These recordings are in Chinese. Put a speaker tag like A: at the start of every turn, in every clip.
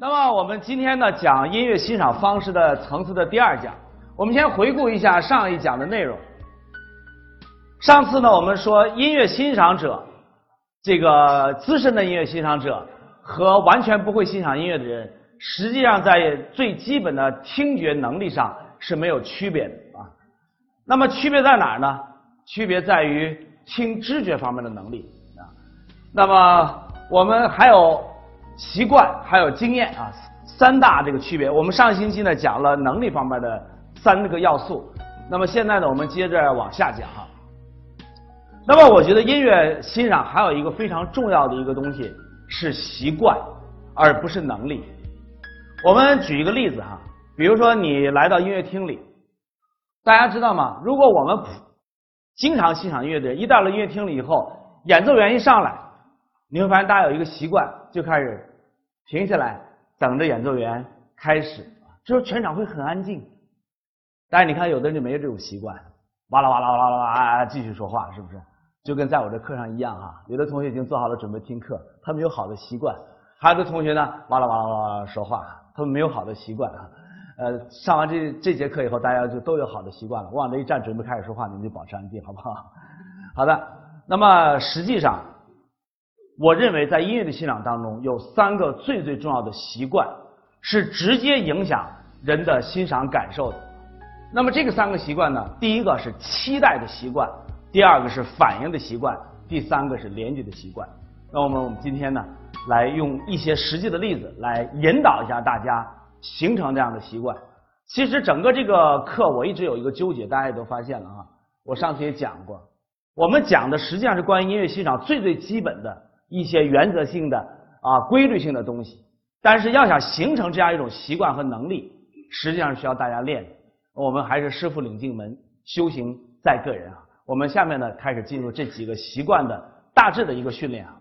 A: 那么我们今天呢讲音乐欣赏方式的层次的第二讲，我们先回顾一下上一讲的内容。上次呢我们说音乐欣赏者，这个资深的音乐欣赏者和完全不会欣赏音乐的人，实际上在最基本的听觉能力上是没有区别的啊。那么区别在哪儿呢？区别在于听知觉方面的能力啊。那么我们还有。习惯还有经验啊，三大这个区别。我们上星期呢讲了能力方面的三个要素，那么现在呢我们接着往下讲哈。那么我觉得音乐欣赏还有一个非常重要的一个东西是习惯，而不是能力。我们举一个例子哈，比如说你来到音乐厅里，大家知道吗？如果我们经常欣赏音乐的人，一到了音乐厅里以后，演奏员一上来，你会发现大家有一个习惯，就开始。停下来，等着演奏员开始。这时候全场会很安静。但是你看，有的人就没有这种习惯，哇啦哇啦哇啦哇啦，继续说话，是不是？就跟在我这课上一样啊。有的同学已经做好了准备听课，他们有好的习惯；还有的同学呢，哇啦哇啦哇啦说话，他们没有好的习惯啊。呃，上完这这节课以后，大家就都有好的习惯了。我往这一站，准备开始说话，你们就保持安静，好不好？好的。那么实际上。我认为在音乐的欣赏当中，有三个最最重要的习惯是直接影响人的欣赏感受的。那么这个三个习惯呢，第一个是期待的习惯，第二个是反应的习惯，第三个是连接的习惯。那我们我们今天呢，来用一些实际的例子来引导一下大家形成这样的习惯。其实整个这个课我一直有一个纠结，大家也都发现了啊。我上次也讲过，我们讲的实际上是关于音乐欣赏最最基本的。一些原则性的啊规律性的东西，但是要想形成这样一种习惯和能力，实际上需要大家练。我们还是师傅领进门，修行在个人啊。我们下面呢开始进入这几个习惯的大致的一个训练啊。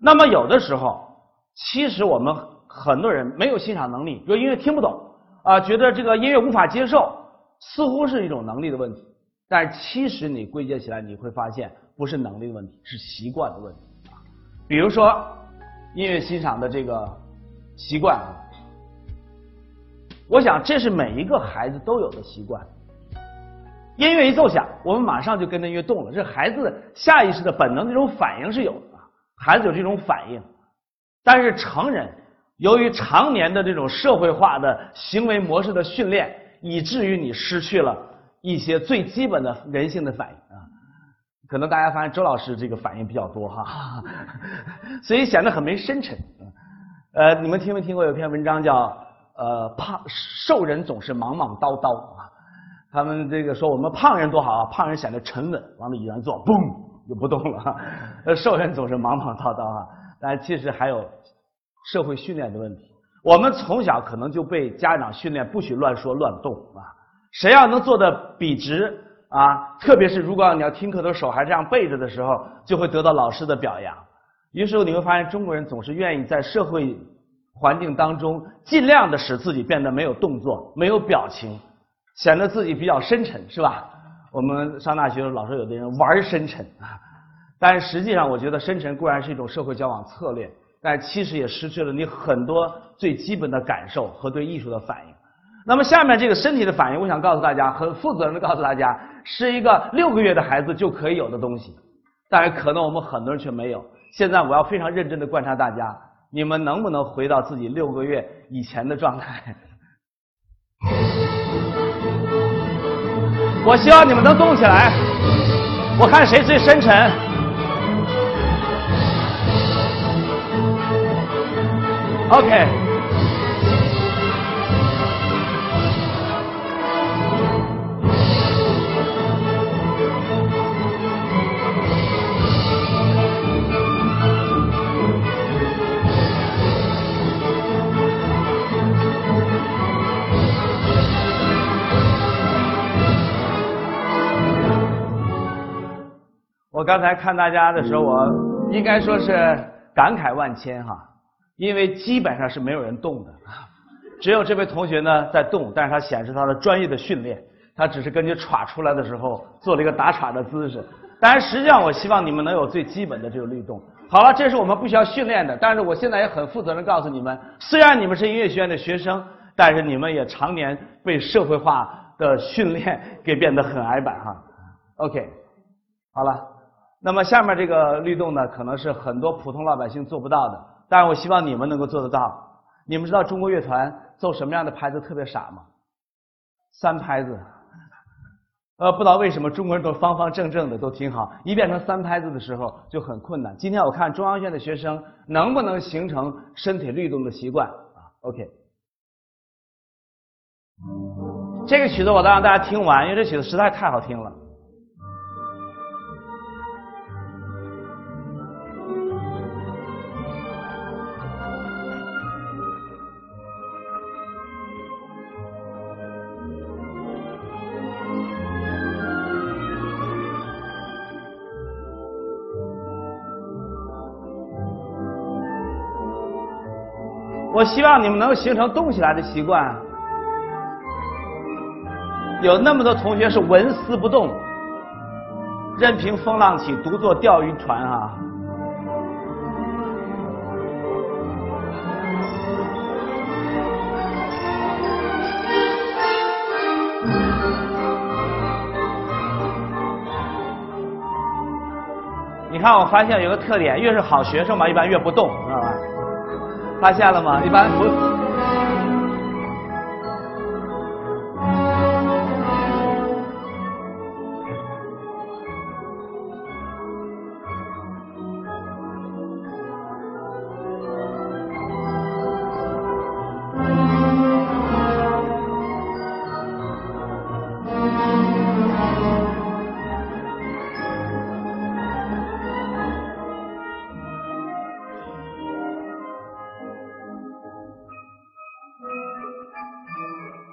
A: 那么有的时候，其实我们很多人没有欣赏能力，比如音乐听不懂啊，觉得这个音乐无法接受，似乎是一种能力的问题。但其实你归结起来，你会发现。不是能力的问题，是习惯的问题啊。比如说音乐欣赏的这个习惯啊，我想这是每一个孩子都有的习惯。音乐一奏响，我们马上就跟着音乐动了，这孩子下意识的本能这种反应是有的，孩子有这种反应。但是成人由于常年的这种社会化的行为模式的训练，以至于你失去了一些最基本的人性的反应啊。可能大家发现周老师这个反应比较多哈，所以显得很没深沉。呃，你们听没听过有篇文章叫呃胖瘦人总是忙忙叨叨啊？他们这个说我们胖人多好啊，胖人显得沉稳，往那一坐，嘣就不动了。呃，瘦人总是忙忙叨叨啊，但其实还有社会训练的问题。我们从小可能就被家长训练不许乱说乱动啊，谁要能做的笔直。啊，特别是如果你要听课的手还这样背着的时候，就会得到老师的表扬。于是你会发现，中国人总是愿意在社会环境当中尽量的使自己变得没有动作、没有表情，显得自己比较深沉，是吧？我们上大学的时候老说有的人玩深沉啊，但实际上我觉得深沉固然是一种社会交往策略，但其实也失去了你很多最基本的感受和对艺术的反应。那么下面这个身体的反应，我想告诉大家，很负责任的告诉大家，是一个六个月的孩子就可以有的东西，但是可能我们很多人却没有。现在我要非常认真的观察大家，你们能不能回到自己六个月以前的状态？我希望你们能动起来，我看谁最深沉。OK。刚才看大家的时候，我应该说是感慨万千哈，因为基本上是没有人动的，只有这位同学呢在动，但是他显示他的专业的训练，他只是根据歘出来的时候做了一个打歘的姿势，但是实际上我希望你们能有最基本的这个律动。好了，这是我们不需要训练的，但是我现在也很负责任告诉你们，虽然你们是音乐学院的学生，但是你们也常年被社会化的训练给变得很矮板哈。OK，好了，那么下面这个律动呢，可能是很多普通老百姓做不到的，但是我希望你们能够做得到。你们知道中国乐团奏什么样的拍子特别傻吗？三拍子。呃，不知道为什么中国人都方方正正的都挺好，一变成三拍子的时候就很困难。今天我看中央院的学生能不能形成身体律动的习惯啊？OK，这个曲子我都让大家听完，因为这曲子实在太好听了。我希望你们能形成动起来的习惯。有那么多同学是纹丝不动，任凭风浪起，独坐钓鱼船啊！你看，我发现有个特点，越是好学生嘛，一般越不动，啊？发现了吗？一般不。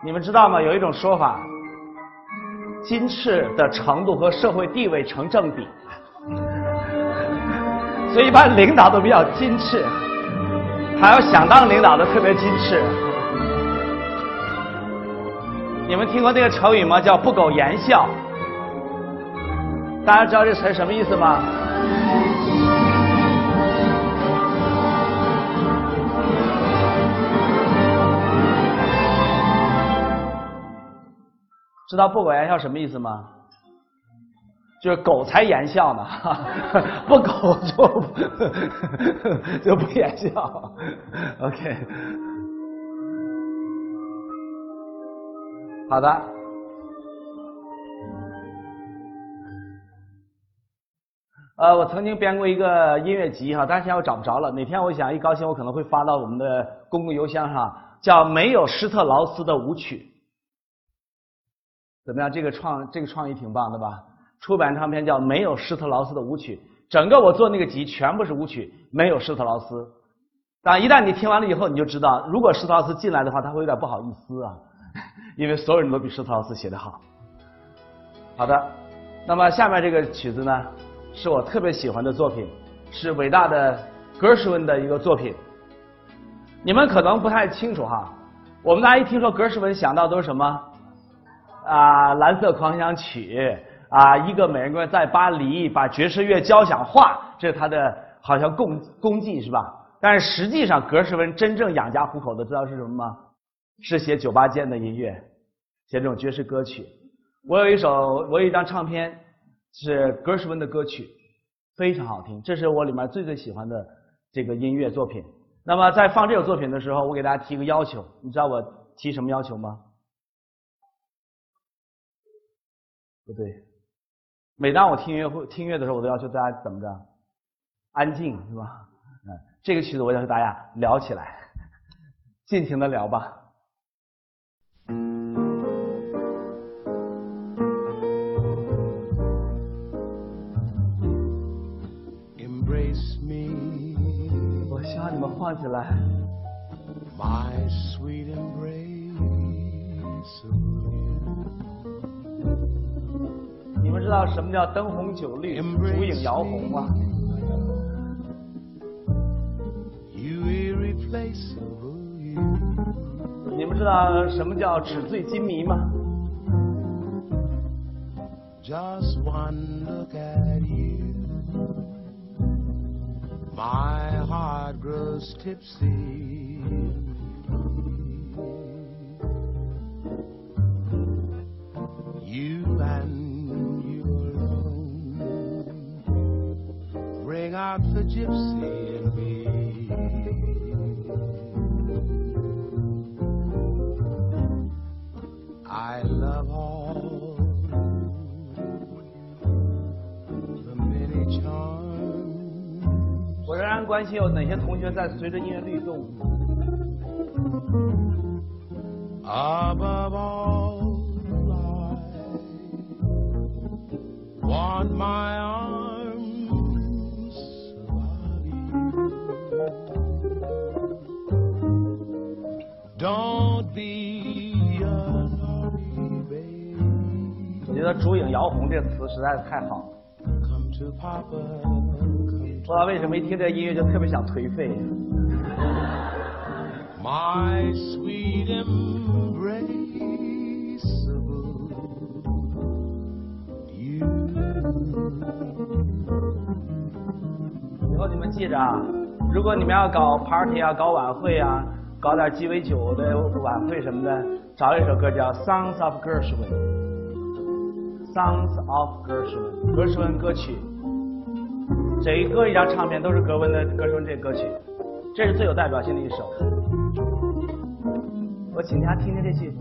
A: 你们知道吗？有一种说法，金翅的程度和社会地位成正比，所以一般领导都比较金翅，还有想当领导的特别金翅。你们听过那个成语吗？叫不苟言笑。大家知道这词什么意思吗？知道不苟言笑什么意思吗？就是狗才言笑呢，不苟就 就不言笑。OK，好的。呃，我曾经编过一个音乐集哈，但是现在我找不着了。哪天我想一高兴，我可能会发到我们的公共邮箱上，叫《没有施特劳斯的舞曲》。怎么样？这个创这个创意挺棒的吧？出版唱片叫《没有施特劳斯的舞曲》，整个我做那个集全部是舞曲，没有施特劳斯。但一旦你听完了以后，你就知道，如果施特劳斯进来的话，他会有点不好意思啊，因为所有人都比施特劳斯写的好。好的，那么下面这个曲子呢，是我特别喜欢的作品，是伟大的格什温的一个作品。你们可能不太清楚哈，我们大家一听说格什温想到都是什么？啊，蓝色狂想曲啊，一个美人归在巴黎把爵士乐交响化，这是他的好像功功绩是吧？但是实际上，格什温真正养家糊口的，知道是什么吗？是写酒吧间的音乐，写这种爵士歌曲。我有一首，我有一张唱片是格什温的歌曲，非常好听，这是我里面最最喜欢的这个音乐作品。那么在放这首作品的时候，我给大家提个要求，你知道我提什么要求吗？不对，每当我听音乐会听音乐的时候，我都要求大家怎么着？安静是吧？嗯，这个曲子我要求大家聊起来，尽情的聊吧。Embrace me，我希望你们晃起来。My sweet embrace。你们知道什么叫灯红酒绿、烛影摇红吗？你们知道什么叫纸醉金迷吗
B: ？My heart grows tipsy. The gypsy in me. I love all the many charms
A: 我仍然关心有哪些同学在随着音乐律动。
B: Above all, I want my arms
A: 得“烛影摇红”这个词实在是太好了。不知道为什么一听这音乐就特别想颓废。
B: My sweet embraceable you.
A: 以后你们记着啊，如果你们要搞 party 啊、搞晚会啊、搞点鸡尾酒的晚会什么的，找一首歌叫《Songs of Gershwin》，《Songs of Gershwin》，格什温歌曲。整一个一张唱片都是格温的格什温这歌曲，这是最有代表性的一首。我请大家听听这句。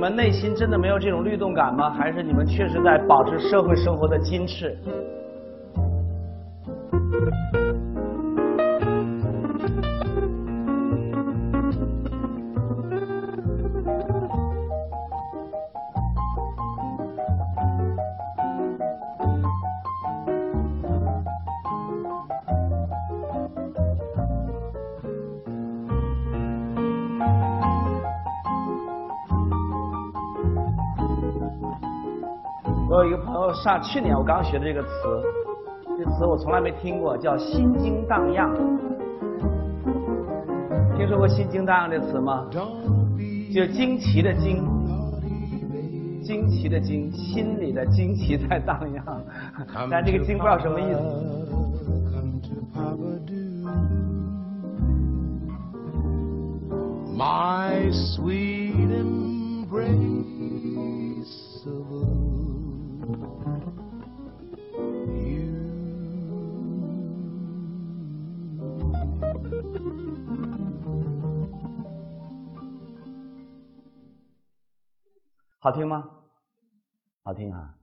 A: 你们内心真的没有这种律动感吗？还是你们确实在保持社会生活的矜持？我有一个朋友上去年我刚学的这个词，这词我从来没听过，叫心惊荡漾。听说过心惊荡漾这词吗？就惊奇的惊，惊奇的惊，心里的惊奇在荡漾。但这个惊不知道什么意思。
B: My sweet embrace.
A: 好听吗？好听啊！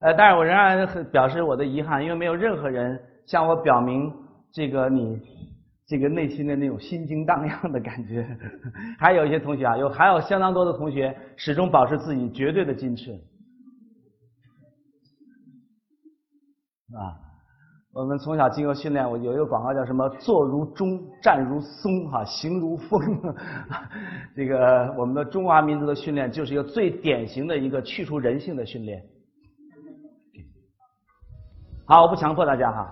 A: 呃，但是我仍然很表示我的遗憾，因为没有任何人向我表明这个你这个内心的那种心惊荡漾的感觉。还有一些同学啊，有还有相当多的同学始终保持自己绝对的矜持啊。我们从小经过训练，我有一个广告叫什么“坐如钟，站如松，哈，行如风”。这个我们的中华民族的训练就是一个最典型的一个去除人性的训练。好，我不强迫大家哈。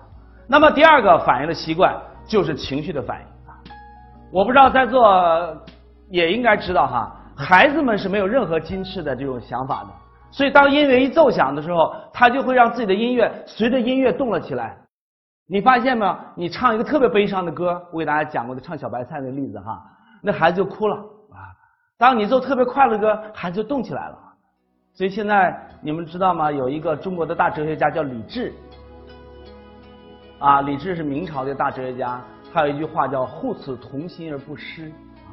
A: 那么第二个反应的习惯就是情绪的反应啊。我不知道在座也应该知道哈，孩子们是没有任何矜持的这种想法的，所以当音乐一奏响的时候，他就会让自己的音乐随着音乐动了起来。你发现没有？你唱一个特别悲伤的歌，我给大家讲过的唱小白菜的例子哈，那孩子就哭了啊。当你奏特别快乐的歌，孩子就动起来了。所以现在你们知道吗？有一个中国的大哲学家叫李治，啊，李治是明朝的大哲学家，他有一句话叫“护此童心而不失”。啊，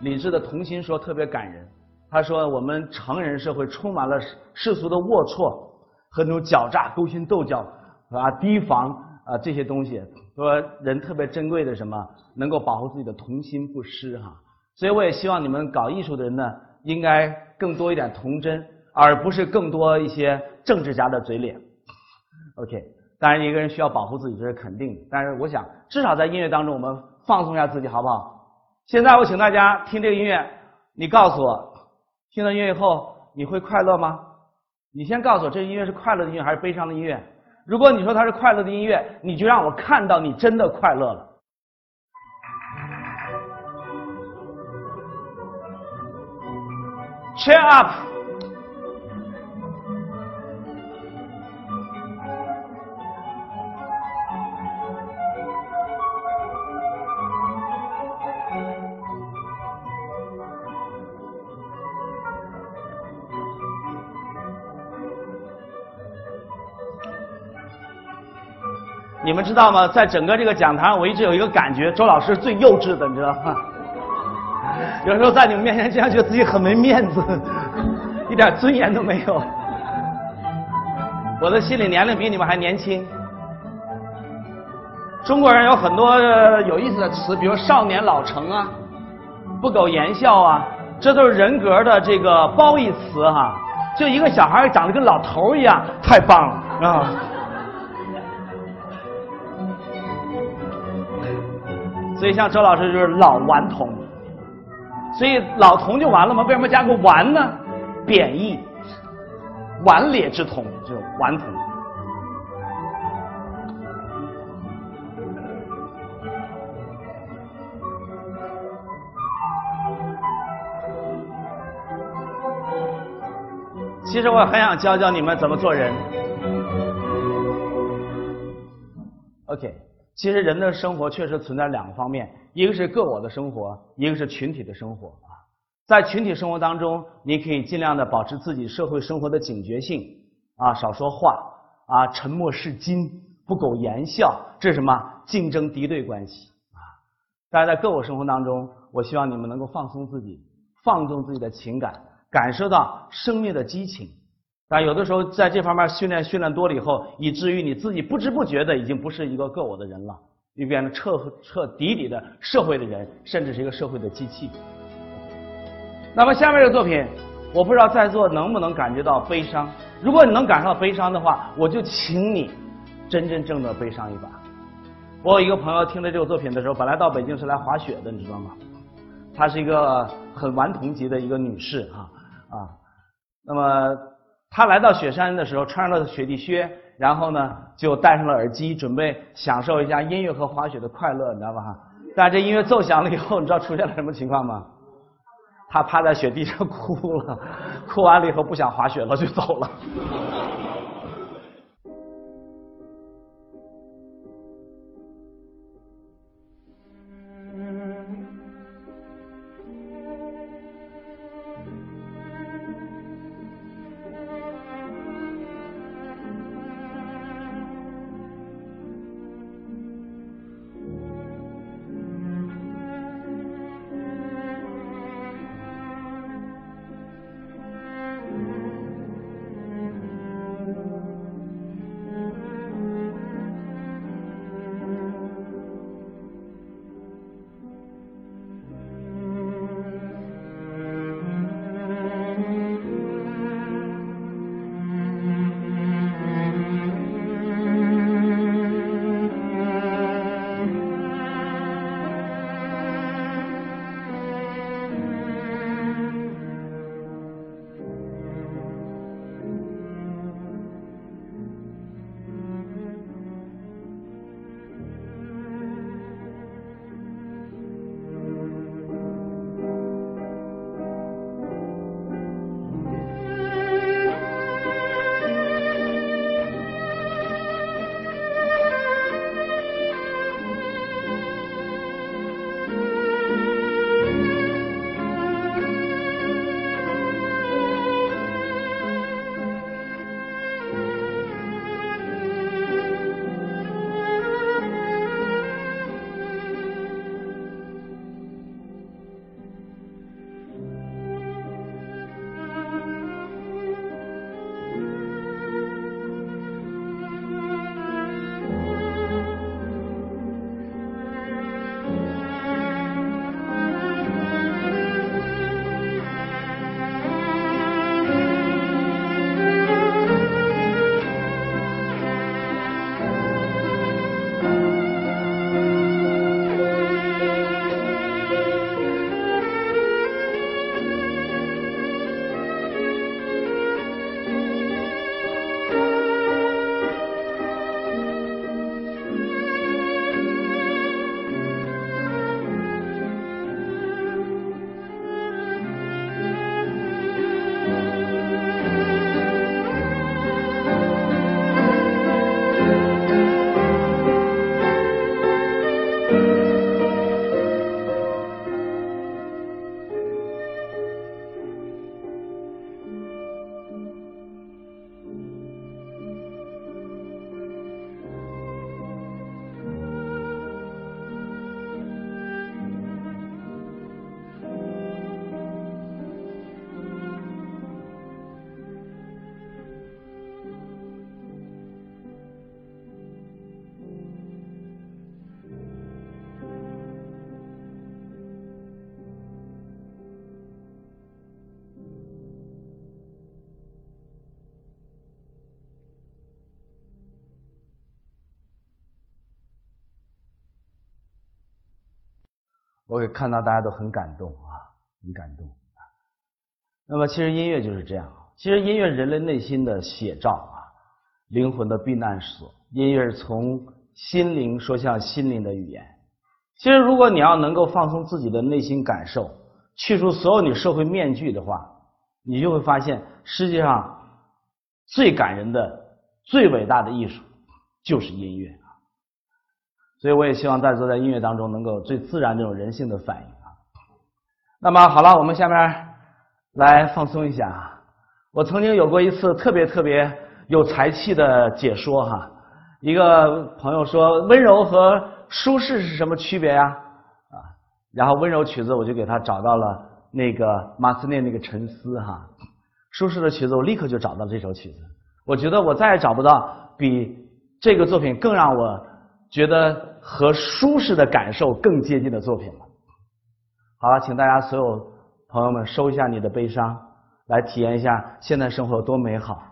A: 李治的童心说特别感人，他说我们成人社会充满了世俗的龌龊和那种狡诈、勾心斗角啊、提防啊这些东西。说人特别珍贵的什么，能够保护自己的童心不失哈。所以我也希望你们搞艺术的人呢，应该更多一点童真，而不是更多一些政治家的嘴脸。OK，当然一个人需要保护自己这是肯定的，但是我想至少在音乐当中我们放松一下自己，好不好？现在我请大家听这个音乐，你告诉我，听到音乐以后你会快乐吗？你先告诉我，这音乐是快乐的音乐还是悲伤的音乐？如果你说它是快乐的音乐，你就让我看到你真的快乐了。Cheer up！你们知道吗？在整个这个讲堂，我一直有一个感觉，周老师最幼稚的，你知道吗？有时候在你们面前，这样觉得自己很没面子，一点尊严都没有。我的心理年龄比你们还年轻。中国人有很多有意思的词，比如“少年老成”啊，“不苟言笑”啊，这都是人格的这个褒义词哈。就一个小孩长得跟老头一样，太棒了啊！所以像周老师就是老顽童，所以老童就完了吗？为什么加个顽呢？贬义，顽劣之童就是顽童。其实我很想教教你们怎么做人。OK。其实人的生活确实存在两个方面，一个是个我的生活，一个是群体的生活啊。在群体生活当中，你可以尽量的保持自己社会生活的警觉性啊，少说话啊，沉默是金，不苟言笑，这是什么？竞争敌对关系啊。但是在个我生活当中，我希望你们能够放松自己，放纵自己的情感，感受到生命的激情。但有的时候在这方面训练训练多了以后，以至于你自己不知不觉的已经不是一个个我的人了，你变成彻彻底底的社会的人，甚至是一个社会的机器。那么下面这个作品，我不知道在座能不能感觉到悲伤。如果你能感受到悲伤的话，我就请你真真正正悲伤一把。我有一个朋友听了这个作品的时候，本来到北京是来滑雪的，你知道吗？她是一个很顽童级的一个女士啊啊，那么。他来到雪山的时候，穿上了雪地靴，然后呢，就戴上了耳机，准备享受一下音乐和滑雪的快乐，你知道吧？但这音乐奏响了以后，你知道出现了什么情况吗？他趴在雪地上 哭了，哭完了以后不想滑雪了，就走了。我也看到大家都很感动啊，很感动。那么，其实音乐就是这样。其实音乐人类内心的写照啊，灵魂的避难所。音乐是从心灵说向心灵的语言。其实，如果你要能够放松自己的内心感受，去除所有你社会面具的话，你就会发现世界上最感人的、最伟大的艺术就是音乐。所以，我也希望在座在音乐当中能够最自然这种人性的反应啊。那么，好了，我们下面来放松一下啊。我曾经有过一次特别特别有才气的解说哈。一个朋友说：“温柔和舒适是什么区别呀？”啊，然后温柔曲子我就给他找到了那个马斯内那个沉思哈。舒适的曲子我立刻就找到这首曲子。我觉得我再也找不到比这个作品更让我觉得和舒适的感受更接近的作品了。好了，请大家所有朋友们收一下你的悲伤，来体验一下现在生活有多美好。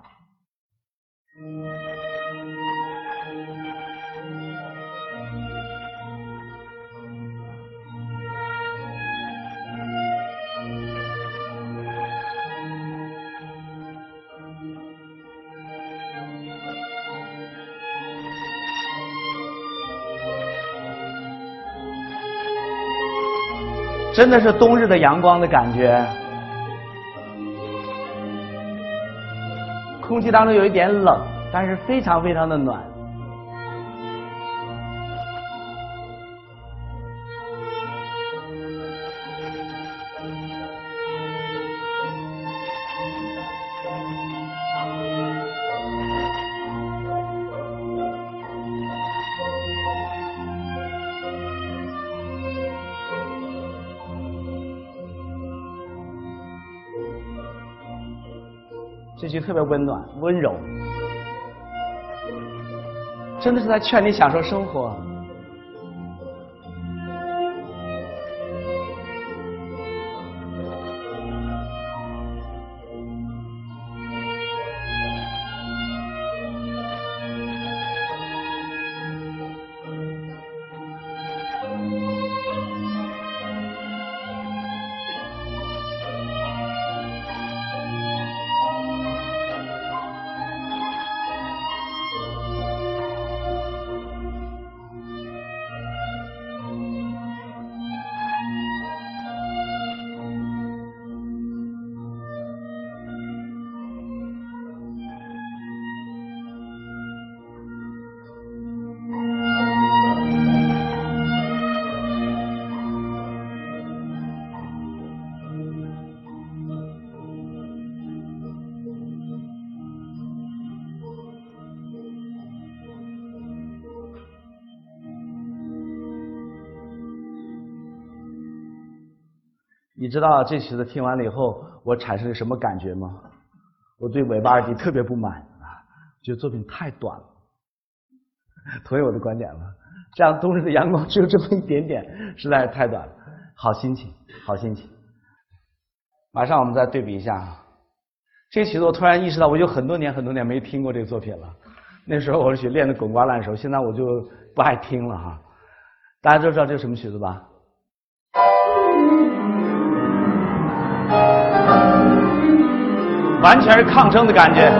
A: 真的是冬日的阳光的感觉，空气当中有一点冷，但是非常非常的暖。特别温暖、温柔，真的是在劝你享受生活。你知道这曲子听完了以后，我产生了什么感觉吗？我对韦巴尔迪特别不满啊，觉得作品太短了。同意我的观点吗？这样冬日的阳光只有这么一点点，实在是太短了。好心情，好心情。马上我们再对比一下啊，这个曲子我突然意识到，我有很多年很多年没听过这个作品了。那时候我是练的滚瓜烂熟，现在我就不爱听了哈。大家都知道这是什么曲子吧？完全是抗争的感觉，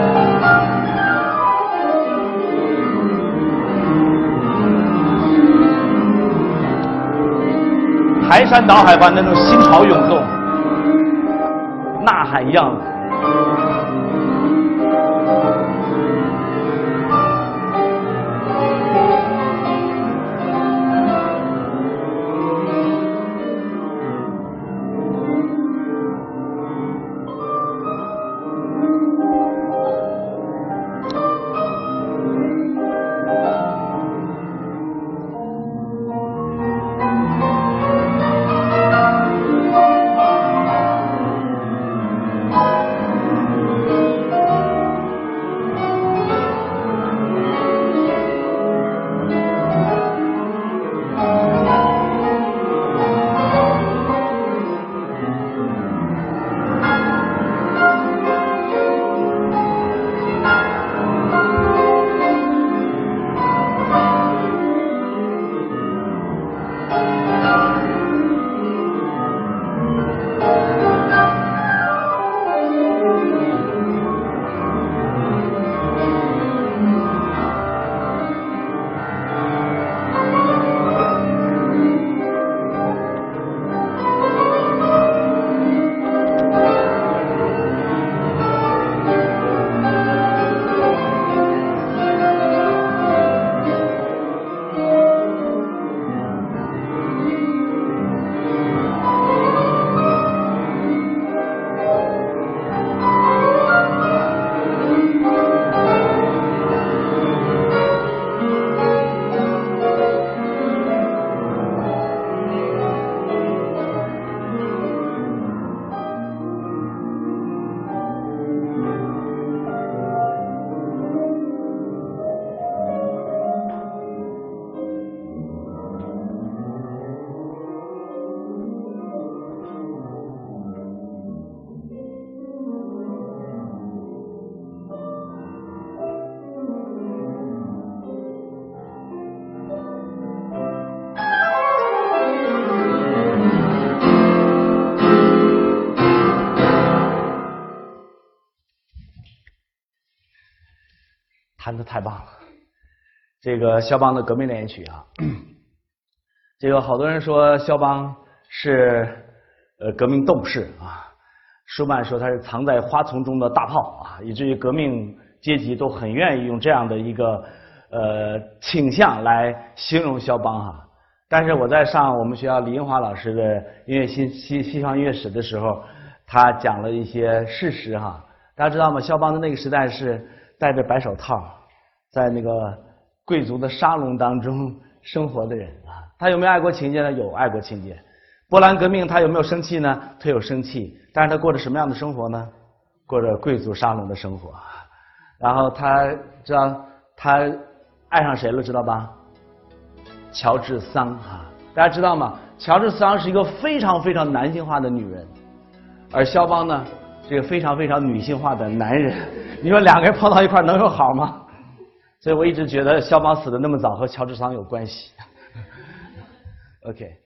A: 排山倒海般那种心潮涌动，呐喊一样。的太棒了。这个肖邦的革命练习曲啊，这个好多人说肖邦是呃革命斗士啊，舒曼说他是藏在花丛中的大炮啊，以至于革命阶级都很愿意用这样的一个呃倾向来形容肖邦哈。但是我在上我们学校李英华老师的音乐西西西方音乐史的时候，他讲了一些事实哈。大家知道吗？肖邦的那个时代是戴着白手套，在那个贵族的沙龙当中生活的人啊。他有没有爱国情节呢？有爱国情节。波兰革命他有没有生气呢？他有生气，但是他过着什么样的生活呢？过着贵族沙龙的生活。然后他知道他爱上谁了？知道吧？乔治桑哈，大家知道吗？乔治桑是一个非常非常男性化的女人，而肖邦呢？这个非常非常女性化的男人，你说两个人碰到一块能有好吗？所以我一直觉得肖邦死的那么早和乔治桑有关系。OK。